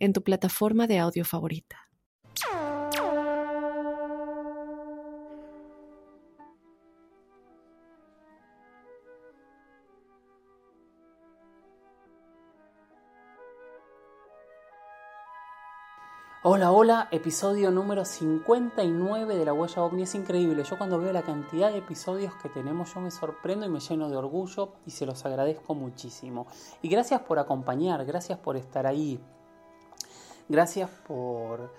en tu plataforma de audio favorita. Hola, hola, episodio número 59 de La Huella OVNI. Es increíble, yo cuando veo la cantidad de episodios que tenemos yo me sorprendo y me lleno de orgullo y se los agradezco muchísimo. Y gracias por acompañar, gracias por estar ahí, gracias por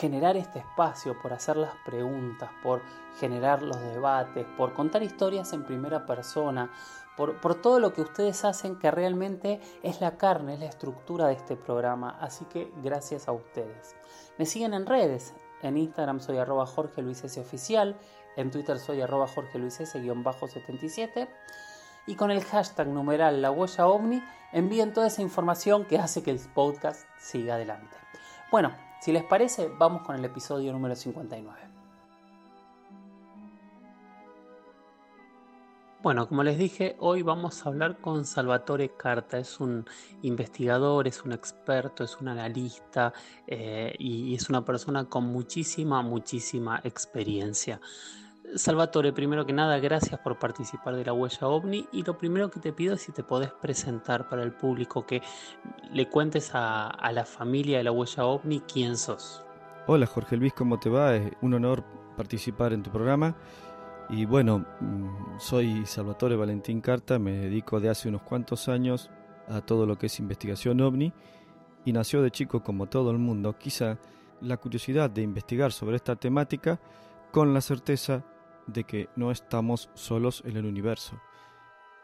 generar este espacio, por hacer las preguntas, por generar los debates, por contar historias en primera persona, por, todo lo que ustedes hacen que realmente es la carne, es la estructura de este programa. Así que gracias a ustedes. Me siguen en redes. En Instagram soy arroba Jorge Luis S. Oficial. En Twitter soy arroba Jorge Luis S-77. Y con el hashtag numeral La Huella OVNI envíen toda esa información que hace que el podcast siga adelante. Bueno, si les parece, vamos con el episodio número 59. Bueno, como les dije, hoy vamos a hablar con Salvatore Carta. Es un investigador, es un experto, es un analista eh, y es una persona con muchísima, muchísima experiencia. Salvatore, primero que nada, gracias por participar de la huella ovni y lo primero que te pido es si te podés presentar para el público, que le cuentes a, la familia de la huella ovni quién sos. Hola Jorge Luis, ¿cómo te va? Es un honor participar en tu programa. Y bueno, mm, soy Salvatore Valentín Carta, me dedico de hace unos cuantos años a todo lo que es investigación ovni y nació de chico como todo el mundo, quizá la curiosidad de investigar sobre esta temática con la certeza de que no estamos solos en el universo.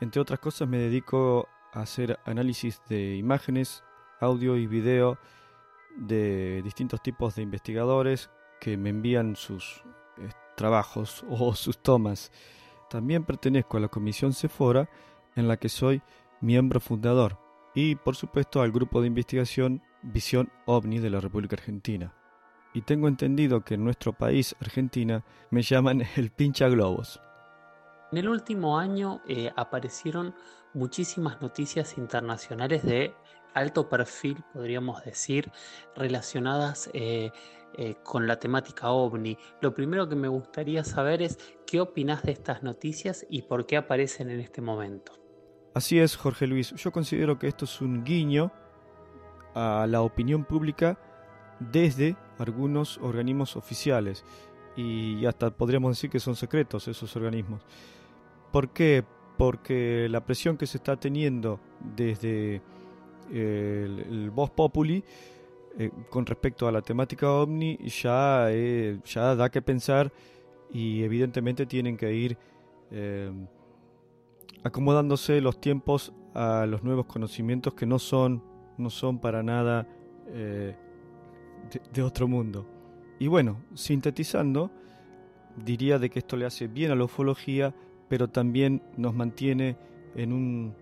Entre otras cosas me dedico a hacer análisis de imágenes, audio y video de distintos tipos de investigadores que me envían sus trabajos o sus tomas. También pertenezco a la Comisión Cefora, en la que soy miembro fundador, y por supuesto al grupo de investigación Visión OVNI de la República Argentina. Y tengo entendido que en nuestro país, Argentina, me llaman el pincha globos. En el último año eh, aparecieron muchísimas noticias internacionales de alto perfil, podríamos decir, relacionadas eh, eh, con la temática ovni. Lo primero que me gustaría saber es qué opinas de estas noticias y por qué aparecen en este momento. Así es, Jorge Luis. Yo considero que esto es un guiño a la opinión pública desde algunos organismos oficiales y hasta podríamos decir que son secretos esos organismos. ¿Por qué? Porque la presión que se está teniendo desde eh, el, el Populi eh, con respecto a la temática ovni ya, eh, ya da que pensar y evidentemente tienen que ir acomodándose los tiempos a los nuevos conocimientos que no son, no son para nada de, otro mundo. Y bueno, sintetizando, diría de que esto le hace bien a la ufología, pero también nos mantiene en un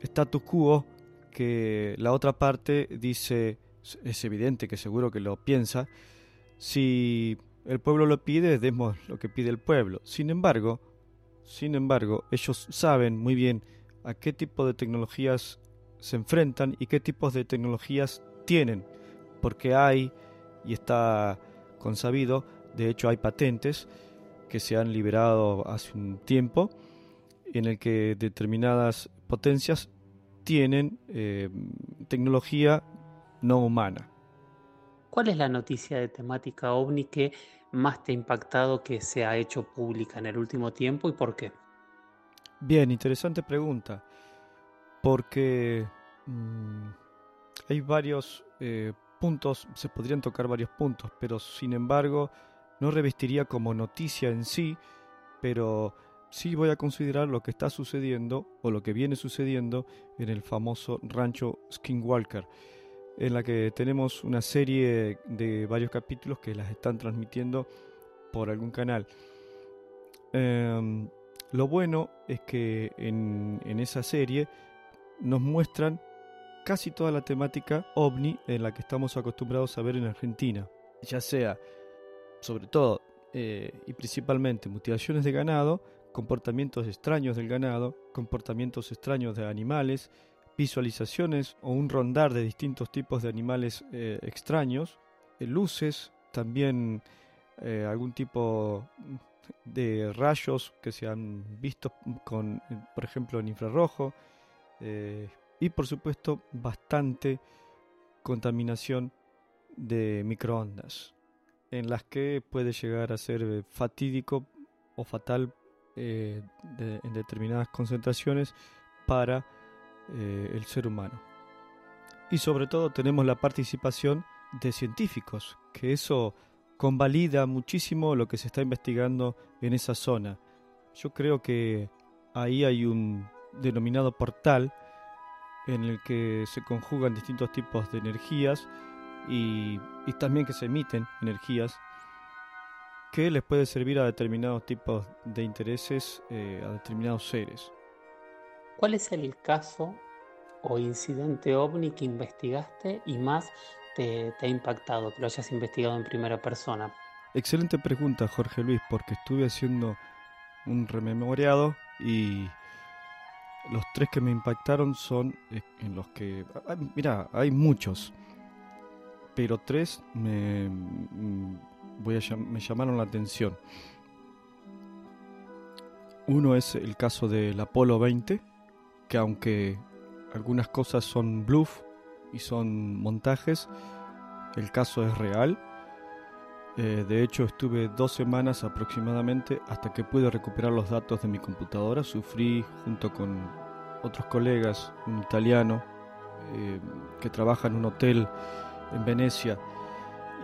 status quo que la otra parte dice es evidente que seguro que lo piensa, si el pueblo lo pide, demos lo que pide el pueblo. Sin embargo, sin embargo, ellos saben muy bien a qué tipo de tecnologías se enfrentan y qué tipos de tecnologías tienen, porque hay, y está consabido, de hecho hay patentes que se han liberado hace un tiempo, en el que determinadas potencias tienen eh, tecnología no humana. ¿Cuál es la noticia de temática ovni que más te ha impactado que se ha hecho pública en el último tiempo y por qué? Bien, interesante pregunta. Porque mm, hay varios eh, puntos, se podrían tocar varios puntos, pero sin embargo no revestiría como noticia en sí, pero sí voy a considerar lo que está sucediendo o lo que viene sucediendo en el famoso rancho Skinwalker en la que tenemos una serie de varios capítulos que las están transmitiendo por algún canal. Em, lo bueno es que en, en esa serie nos muestran casi toda la temática ovni en la que estamos acostumbrados a ver en Argentina, ya sea, sobre todo eh, y principalmente, mutilaciones de ganado, comportamientos extraños del ganado, comportamientos extraños de animales, visualizaciones o un rondar de distintos tipos de animales eh, extraños, eh, luces, también algún tipo de rayos que se han visto con, por ejemplo, en infrarrojo, y por supuesto bastante contaminación de microondas, en las que puede llegar a ser eh, fatídico o fatal eh, en determinadas concentraciones para eh, el ser humano. Y sobre todo tenemos la participación de científicos, que eso convalida muchísimo lo que se está investigando en esa zona. Yo creo que ahí hay un denominado portal en el que se conjugan distintos tipos de energías y, también que se emiten energías que les puede servir a determinados tipos de intereses, eh, a determinados seres. ¿Cuál es el caso o incidente ovni que investigaste y más te, te, ha impactado, que lo hayas investigado en primera persona? Excelente pregunta, Jorge Luis, porque estuve haciendo un rememoriado y los tres que me impactaron son eh, en los que... Ah, mira, hay muchos, pero tres me, mm, voy a, me llamaron la atención. Uno es el caso del Apolo 20, que aunque algunas cosas son bluff y son montajes, el caso es real eh, de hecho, estuve dos semanas aproximadamente hasta que pude recuperar los datos de mi computadora. Sufrí junto con otros colegas, un italiano eh, que trabaja en un hotel en Venecia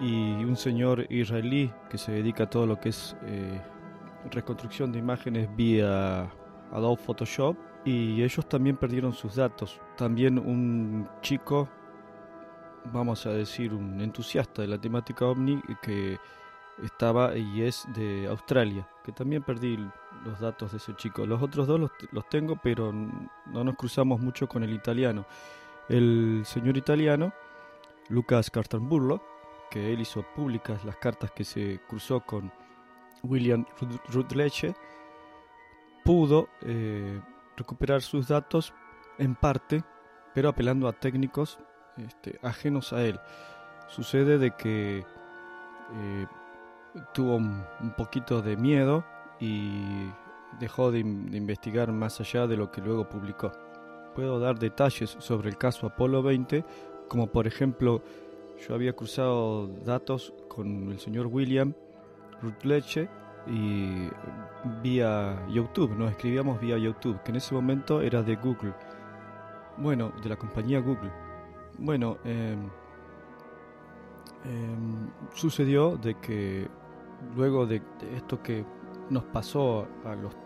y un señor israelí que se dedica a todo lo que es eh, reconstrucción de imágenes vía Adobe Photoshop y ellos también perdieron sus datos. También un chico vamos a decir, un entusiasta de la temática ovni que estaba y es de Australia, que también perdí los datos de ese chico. Los otros dos los, tengo, pero no nos cruzamos mucho con el italiano. El señor italiano, Lucas Cartamburlo, que él hizo públicas las cartas que se cruzó con William Rutledge, pudo eh, recuperar sus datos en parte, pero apelando a técnicos este, ajenos a él. Sucede de que eh, tuvo un, poquito de miedo y dejó de, investigar más allá de lo que luego publicó. Puedo dar detalles sobre el caso Apolo 20, como por ejemplo, yo había cruzado datos con el señor William Rutledge y vía YouTube, nos escribíamos vía YouTube, que en ese momento era de Google, bueno, de la compañía Google. Bueno, em, em, sucedió de que luego de, esto que nos pasó a los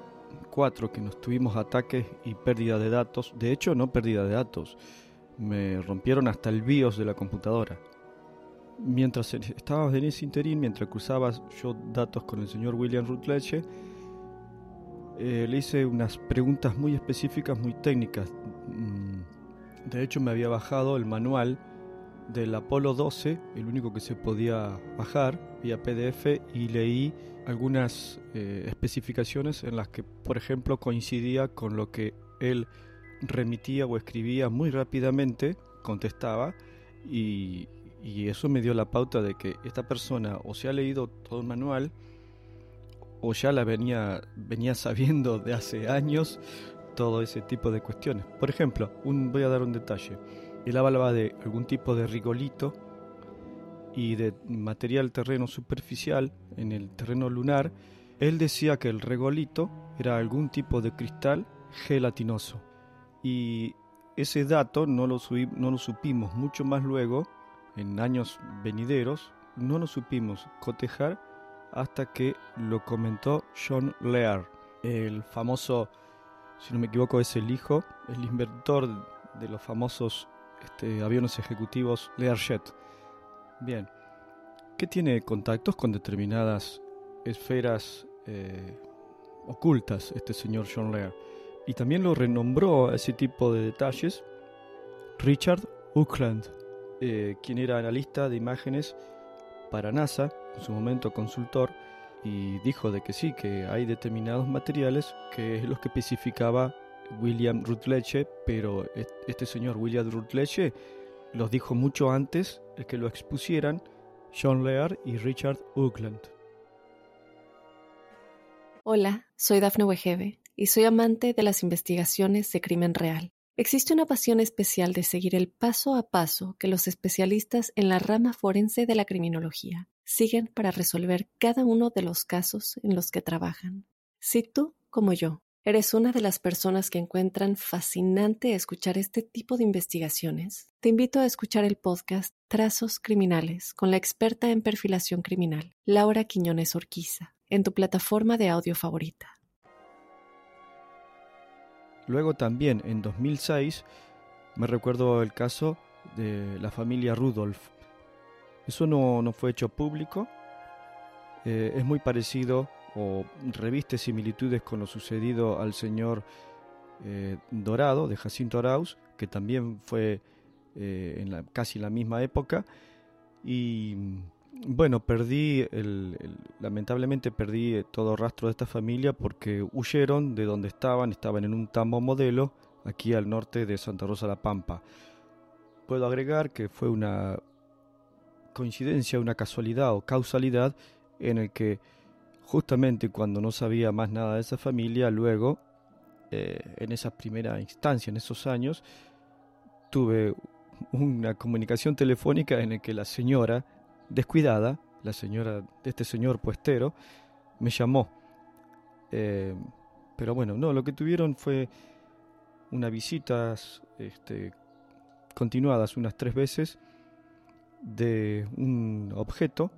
cuatro, que nos tuvimos ataques y pérdida de datos, de hecho no pérdida de datos, me rompieron hasta el BIOS de la computadora. Mientras estábamos en ese interín, mientras cruzaba yo datos con el señor William Rutledge, eh, le hice unas preguntas muy específicas, muy técnicas. Mm, de hecho, me había bajado el manual del Apolo 12, el único que se podía bajar vía PDF, y leí algunas eh, especificaciones en las que, por ejemplo, coincidía con lo que él remitía o escribía muy rápidamente, contestaba, y, y eso me dio la pauta de que esta persona o se ha leído todo el manual, o ya la venía, venía sabiendo de hace años, todo ese tipo de cuestiones. Por ejemplo, voy a dar un detalle. Él hablaba de algún tipo de rigolito y de material terreno superficial en el terreno lunar. Él decía que el regolito era algún tipo de cristal gelatinoso. Y ese dato no lo, no lo supimos mucho más luego, en años venideros, no lo supimos cotejar hasta que lo comentó John Lear, el famoso si no me equivoco, es el hijo, el inventor de los famosos este, aviones ejecutivos Learjet. Bien, ¿qué tiene contactos con determinadas esferas eh, ocultas este señor John Lear? Y también lo renombró a ese tipo de detalles Richard Oakland, eh, quien era analista de imágenes para NASA, en su momento consultor, y dijo de que sí, que hay determinados materiales que es los que especificaba William Rutledge, pero este señor William Rutledge los dijo mucho antes de que lo expusieran John Lear y Richard Oakland. Hola, soy Dafne Wegebe y soy amante de las investigaciones de crimen real. Existe una pasión especial de seguir el paso a paso que los especialistas en la rama forense de la criminología siguen para resolver cada uno de los casos en los que trabajan. Si tú, como yo, eres una de las personas que encuentran fascinante escuchar este tipo de investigaciones, te invito a escuchar el podcast Trazos Criminales con la experta en perfilación criminal, Laura Quiñones Orquiza, en tu plataforma de audio favorita. Luego también en 2006 me recuerdo el caso de la familia Rudolf. Eso no, fue hecho público. Eh, es muy parecido o reviste similitudes con lo sucedido al señor eh, Dorado de Jacinto Arauz, que también fue eh, en la, casi la misma época. Y bueno, perdí, lamentablemente perdí todo rastro de esta familia porque huyeron de donde estaban, estaban en un tambo modelo aquí al norte de Santa Rosa la Pampa. Puedo agregar que fue una coincidencia, una casualidad o causalidad en el que justamente cuando no sabía más nada de esa familia, luego, eh, en esa primera instancia, en esos años, tuve una comunicación telefónica en el que la señora descuidada, la señora de este señor puestero, me llamó. Eh, pero bueno, no, lo que tuvieron fue unas visitas este, continuadas unas tres veces de un objeto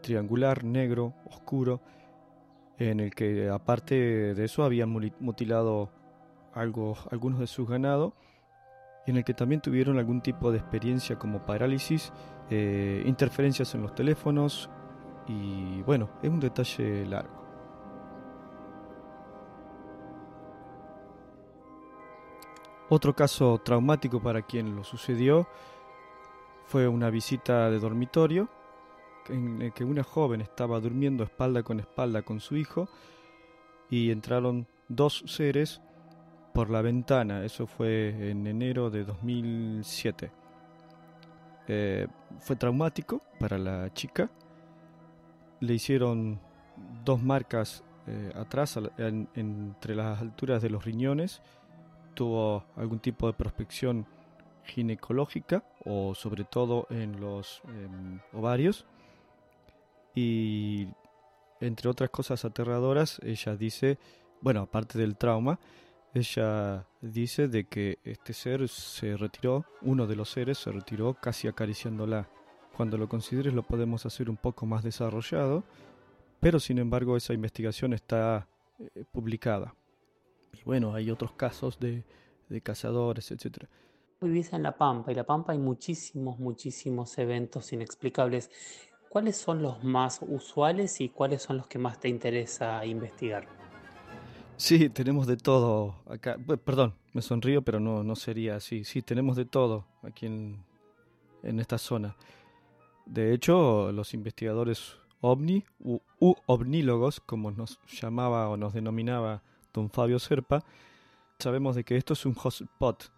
triangular, negro, oscuro, en el que aparte de eso habían mutilado algo, algunos de sus ganados y en el que también tuvieron algún tipo de experiencia como parálisis eh, interferencias en los teléfonos y bueno, es un detalle largo. Otro caso traumático para quien lo sucedió fue una visita de dormitorio en el que una joven estaba durmiendo espalda con espalda con su hijo y entraron dos seres por la ventana. Eso fue en enero de 2007. Eh, fue traumático para la chica. Le hicieron dos marcas eh, atrás, entre las alturas de los riñones. Tuvo algún tipo de prospección ginecológica o sobre todo en los em, ovarios. Y entre otras cosas aterradoras, ella dice, bueno, aparte del trauma, ella dice de que este ser se retiró, uno de los seres se retiró casi acariciándola. Cuando lo consideres lo podemos hacer un poco más desarrollado, pero sin embargo esa investigación está eh, publicada. Y bueno, hay otros casos de, de cazadores, etc. Vivís en La Pampa y La Pampa hay muchísimos, muchísimos eventos inexplicables. ¿Cuáles son los más usuales y cuáles son los que más te interesa investigar? Sí, tenemos de todo acá. Perdón, me sonrío, pero no, no sería así. Sí, tenemos de todo aquí en, en esta zona. De hecho, los investigadores ovni u, ovnílogos, como nos llamaba o nos denominaba don Fabio Serpa, sabemos de que esto es un hotspot.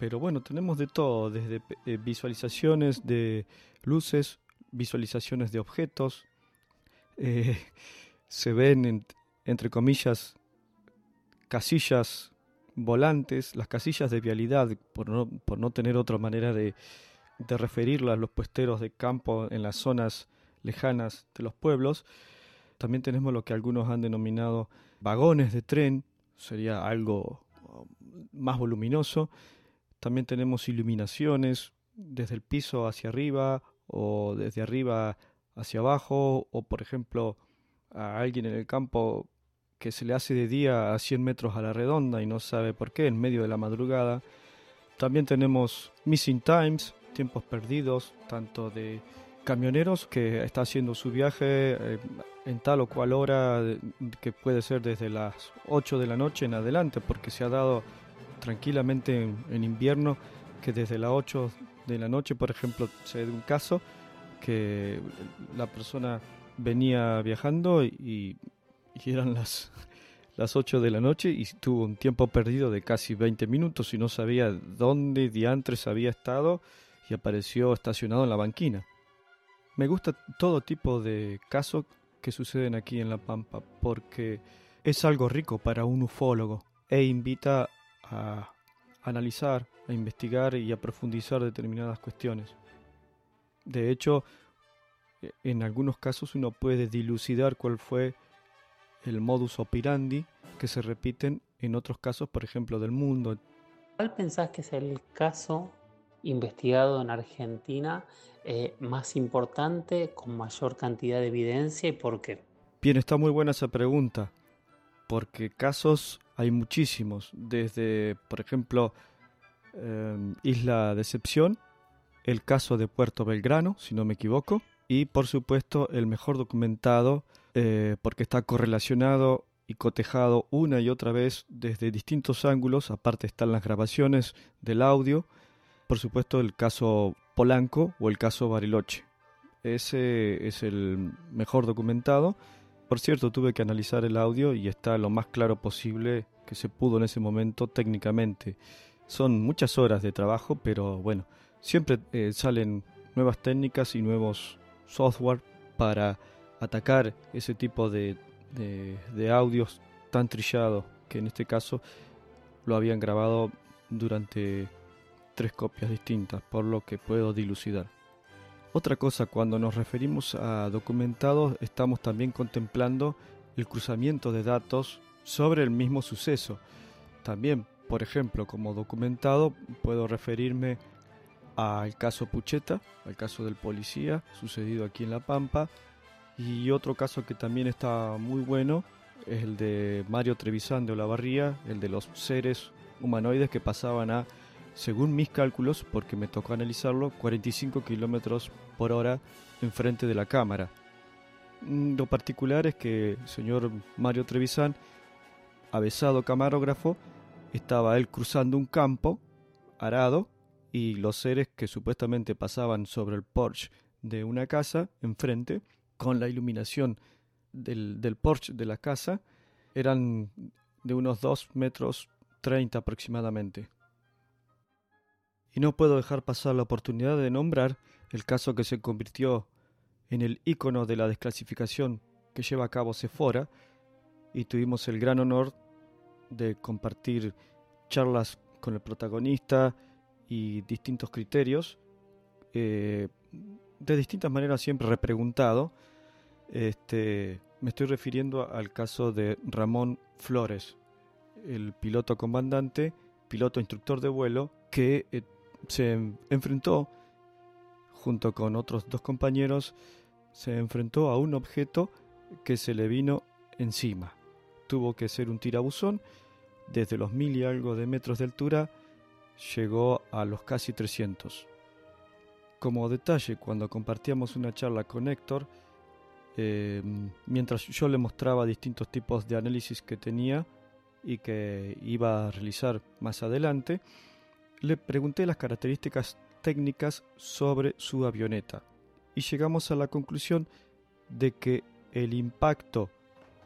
Pero bueno, tenemos de todo, desde eh, visualizaciones de luces, visualizaciones de objetos, eh, se ven, entre comillas, casillas volantes, las casillas de vialidad, por no, por no tener otra manera de, de referirlas, los puesteros de campo en las zonas lejanas de los pueblos. También tenemos lo que algunos han denominado vagones de tren, sería algo um, más voluminoso. También tenemos iluminaciones desde el piso hacia arriba o desde arriba hacia abajo o por ejemplo a alguien en el campo que se le hace de día a 100 metros a la redonda y no sabe por qué, en medio de la madrugada. También tenemos Missing Times, tiempos perdidos, tanto de camioneros que está haciendo su viaje eh, en tal o cual hora, que puede ser desde las 8 de la noche en adelante, porque se ha dado tranquilamente en, invierno que desde las 8 de la noche, por ejemplo, se da un caso que la persona venía viajando y, y eran las, las 8 de la noche y tuvo un tiempo perdido de casi 20 minutos y no sabía dónde diantres había estado y apareció estacionado en la banquina. Me gusta todo tipo de casos que suceden aquí en La Pampa porque es algo rico para un ufólogo e invita a analizar, a investigar y a profundizar determinadas cuestiones. De hecho, en algunos casos uno puede dilucidar cuál fue el modus operandi que se repiten en otros casos, por ejemplo, del mundo. ¿Cuál pensás que es el caso investigado en Argentina eh, más importante, con mayor cantidad de evidencia y por qué? Bien, está muy buena esa pregunta, porque casos hay muchísimos, desde, por ejemplo, em, Isla Decepción, el caso de Puerto Belgrano, si no me equivoco, y por supuesto el mejor documentado, eh, porque está correlacionado y cotejado una y otra vez desde distintos ángulos, aparte están las grabaciones del audio, por supuesto el caso Polanco o el caso Bariloche. Ese es el mejor documentado. Por cierto, tuve que analizar el audio y está lo más claro posible que se pudo en ese momento técnicamente. Son muchas horas de trabajo, pero bueno, siempre eh, salen nuevas técnicas y nuevos software para atacar ese tipo de, de audios tan trillados que en este caso lo habían grabado durante tres copias distintas, por lo que puedo dilucidar. Otra cosa, cuando nos referimos a documentados, estamos también contemplando el cruzamiento de datos sobre el mismo suceso. También, por ejemplo, como documentado, puedo referirme al caso Pucheta, al caso del policía, sucedido aquí en La Pampa, y otro caso que también está muy bueno es el de Mario Trevisan de Olavarría, el de los seres humanoides que pasaban a según mis cálculos, porque me tocó analizarlo, 45 kilómetros por hora enfrente de la cámara. Mm, lo particular es que el señor Mario Trevisan, avesado camarógrafo, estaba él cruzando un campo arado y los seres que supuestamente pasaban sobre el porche de una casa enfrente, con la iluminación del, del porche de la casa, eran de unos 2 metros 30 aproximadamente. Y no puedo dejar pasar la oportunidad de nombrar el caso que se convirtió en el icono de la desclasificación que lleva a cabo Sephora y tuvimos el gran honor de compartir charlas con el protagonista y distintos criterios, eh, de distintas maneras siempre repreguntado. Este, me estoy refiriendo al caso de Ramón Flores, el piloto comandante, piloto instructor de vuelo, que eh, se enfrentó, junto con otros dos compañeros, se enfrentó a un objeto que se le vino encima. Tuvo que ser un tirabuzón, desde los mil y algo de metros de altura llegó a los casi 300. Como detalle, cuando compartíamos una charla con Héctor, eh, mientras yo le mostraba distintos tipos de análisis que tenía y que iba a realizar más adelante, le pregunté las características técnicas sobre su avioneta y llegamos a la conclusión de que el impacto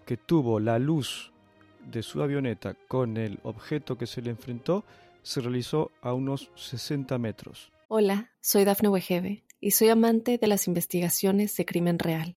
que tuvo la luz de su avioneta con el objeto que se le enfrentó se realizó a unos 60 metros. Hola, soy Dafne Wegebe y soy amante de las investigaciones de crimen real.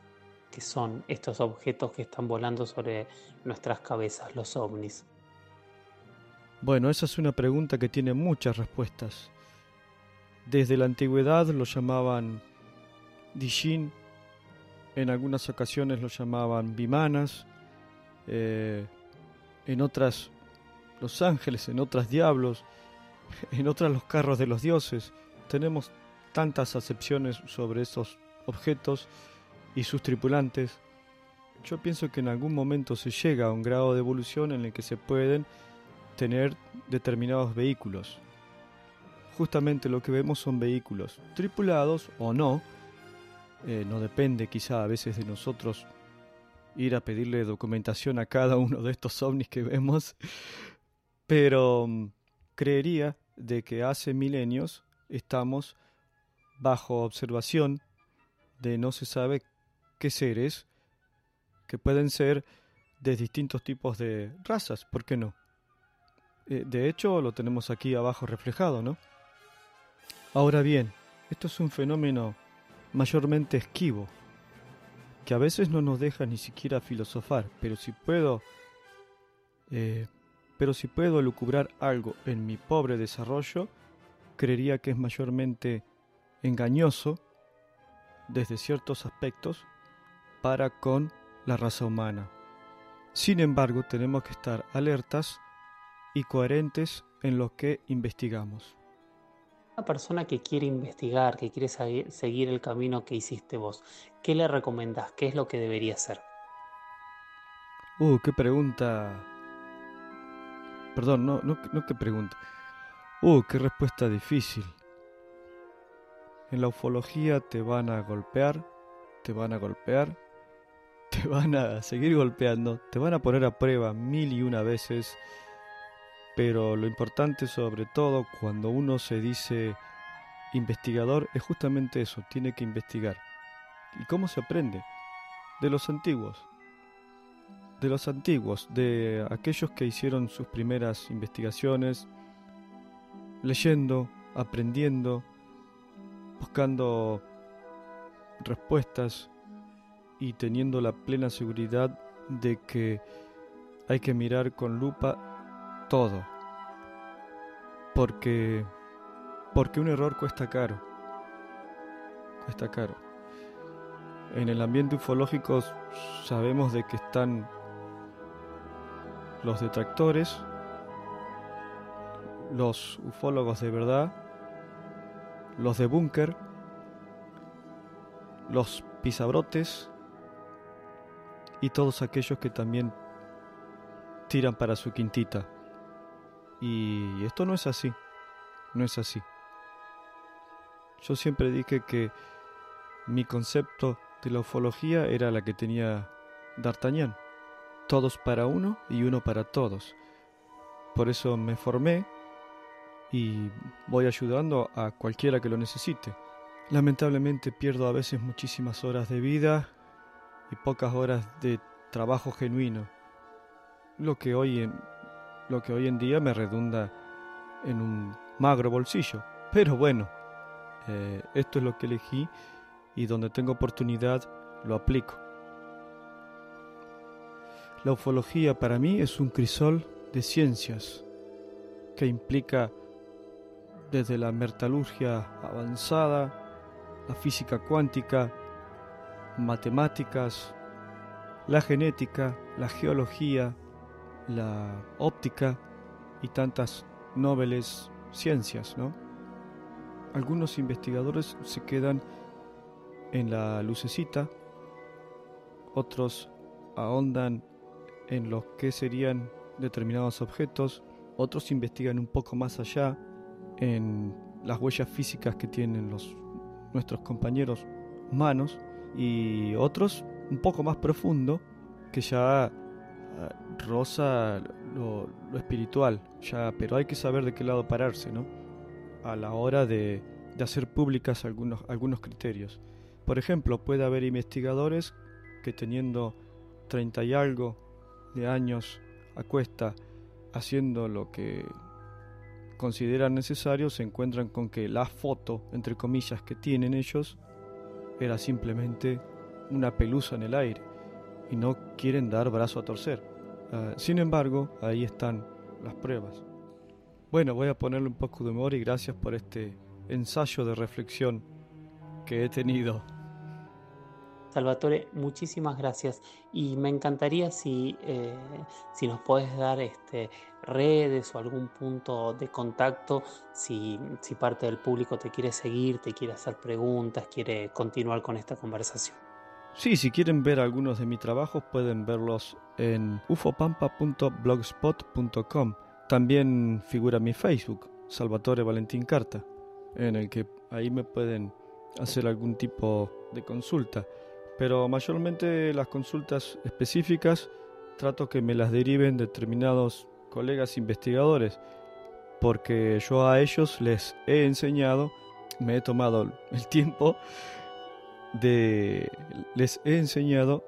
que son estos objetos que están volando sobre nuestras cabezas, los ovnis? Bueno, esa es una pregunta que tiene muchas respuestas. Desde la antigüedad lo llamaban Dijin, en algunas ocasiones lo llamaban Vimanas, eh, en otras los ángeles, en otras diablos, en otras los carros de los dioses. Tenemos tantas acepciones sobre esos objetos y sus tripulantes. Yo pienso que en algún momento se llega a un grado de evolución en el que se pueden tener determinados vehículos. Justamente lo que vemos son vehículos tripulados o no. Eh, no depende quizá a veces de nosotros ir a pedirle documentación a cada uno de estos ovnis que vemos, pero mm, creería de que hace milenios estamos bajo observación de no se sabe qué seres que pueden ser de distintos tipos de razas, ¿por qué no? Eh, de hecho, lo tenemos aquí abajo reflejado, ¿no? Ahora bien, esto es un fenómeno mayormente esquivo, que a veces no nos deja ni siquiera filosofar, pero si puedo, eh, pero si puedo lucubrar algo en mi pobre desarrollo, creería que es mayormente engañoso desde ciertos aspectos para con la raza humana. Sin embargo, tenemos que estar alertas y coherentes en lo que investigamos. Una persona que quiere investigar, que quiere seguir el camino que hiciste vos, ¿qué le recomendás? ¿Qué es lo que debería hacer? Uh, qué pregunta. Perdón, no, no, no qué pregunta. Uh, qué respuesta difícil. En la ufología te van a golpear, te van a golpear, te van a seguir golpeando, te van a poner a prueba mil y una veces pero lo importante sobre todo cuando uno se dice investigador es justamente eso, tiene que investigar. ¿Y cómo se aprende? De los antiguos. De los antiguos, de aquellos que hicieron sus primeras investigaciones, leyendo, aprendiendo, buscando respuestas y teniendo la plena seguridad de que hay que mirar con lupa todo. Porque porque un error cuesta caro. Cuesta caro. En el ambiente ufológico sabemos de que están los detractores, los ufólogos de verdad, los de búnker, los pisabrotes y todos aquellos que también tiran para su quintita. Y esto no es así, no es así. Yo siempre dije que mi concepto de la ufología era la que tenía D'Artagnan, todos para uno y uno para todos. Por eso me formé y voy ayudando a cualquiera que lo necesite. Lamentablemente pierdo a veces muchísimas horas de vida y pocas horas de trabajo genuino, lo que hoy en, lo que hoy en día me redunda en un magro bolsillo. Pero bueno, eh, esto es lo que elegí y donde tengo oportunidad lo aplico. La ufología para mí es un crisol de ciencias que implica desde la metalurgia avanzada, la física cuántica, matemáticas, la genética, la geología, la óptica y tantas nobles ciencias, ¿no? Algunos investigadores se quedan en la lucecita, otros ahondan en lo que serían determinados objetos, otros investigan un poco más allá en las huellas físicas que tienen los nuestros compañeros humanos y otros un poco más profundo que ya rosa lo, espiritual, ya, pero hay que saber de qué lado pararse, ¿no? A la hora de, de hacer públicas algunos, algunos criterios. Por ejemplo, puede haber investigadores que teniendo treinta y algo de años a cuesta haciendo lo que consideran necesario, se encuentran con que la foto, entre comillas, que tienen ellos era simplemente una pelusa en el aire y no quieren dar brazo a torcer. Ah, sin embargo, ahí están las pruebas. Bueno, voy a ponerle un poco de humor y gracias por este ensayo de reflexión que he tenido. Salvatore, muchísimas gracias. Y me encantaría si, eh, si nos puedes dar este, redes o algún punto de contacto, si, si parte del público te quiere seguir, te quiere hacer preguntas, quiere continuar con esta conversación. Sí, si quieren ver algunos de mis trabajos pueden verlos en ufopampa.blogspot.com. También figura mi Facebook, Salvatore Valentín Carta, en el que ahí me pueden hacer algún tipo de consulta. Pero mayormente las consultas específicas trato que me las deriven determinados colegas investigadores, porque yo a ellos les he enseñado, me he tomado el tiempo de les he enseñado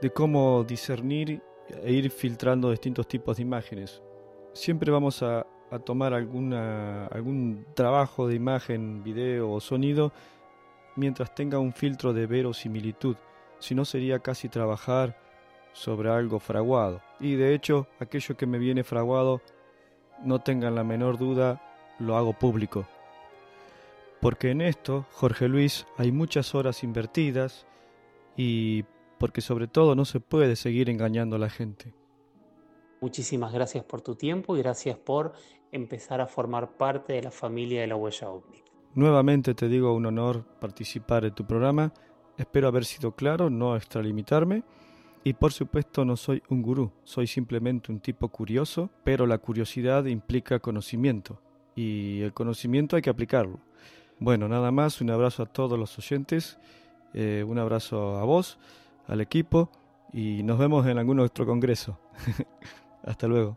de cómo discernir e ir filtrando distintos tipos de imágenes. Siempre vamos a, a tomar alguna, algún trabajo de imagen, video o sonido mientras tenga un filtro de verosimilitud, si no sería casi trabajar sobre algo fraguado. Y de hecho, aquello que me viene fraguado, no tengan la menor duda, lo hago público. Porque en esto, Jorge Luis, hay muchas horas invertidas y porque sobre todo no se puede seguir engañando a la gente. Muchísimas gracias por tu tiempo y gracias por empezar a formar parte de la familia de la huella ovni. Nuevamente te digo un honor participar en tu programa. Espero haber sido claro, no extralimitarme. Y por supuesto no soy un gurú, soy simplemente un tipo curioso, pero la curiosidad implica conocimiento y el conocimiento hay que aplicarlo. Bueno, nada más, un abrazo a todos los oyentes, eh, un abrazo a vos, al equipo y nos vemos en algún otro congreso. Hasta luego.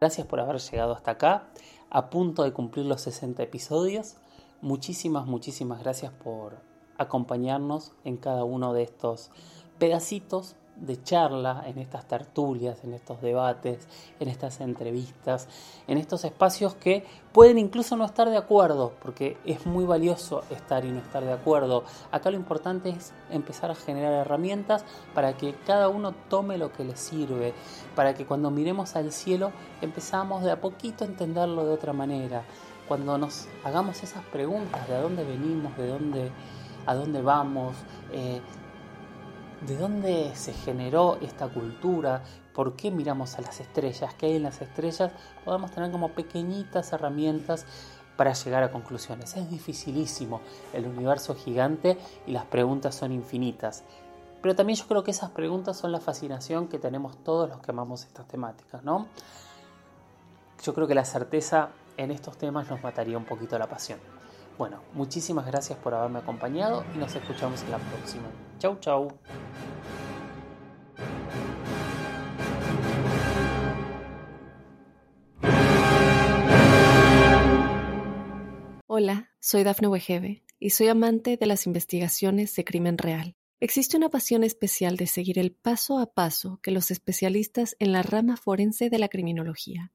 Gracias por haber llegado hasta acá, a punto de cumplir los 60 episodios. Muchísimas, muchísimas gracias por acompañarnos en cada uno de estos pedacitos de charla, en estas tertulias, en estos debates, en estas entrevistas, en estos espacios que pueden incluso no estar de acuerdo, porque es muy valioso estar y no estar de acuerdo. Acá lo importante es empezar a generar herramientas para que cada uno tome lo que le sirve, para que cuando miremos al cielo empezamos de a poquito a entenderlo de otra manera. Cuando nos hagamos esas preguntas de a dónde venimos, de dónde, a dónde vamos, eh, de dónde se generó esta cultura, por qué miramos a las estrellas, qué hay en las estrellas, podemos tener como pequeñitas herramientas para llegar a conclusiones. Es dificilísimo el universo gigante y las preguntas son infinitas. Pero también yo creo que esas preguntas son la fascinación que tenemos todos los que amamos estas temáticas, ¿no? Yo creo que la certeza en estos temas nos mataría un poquito la pasión. Bueno, muchísimas gracias por haberme acompañado y nos escuchamos en la próxima. Chau, chau. Hola, soy Dafne Wegebe y soy amante de las investigaciones de crimen real. Existe una pasión especial de seguir el paso a paso que los especialistas en la rama forense de la criminología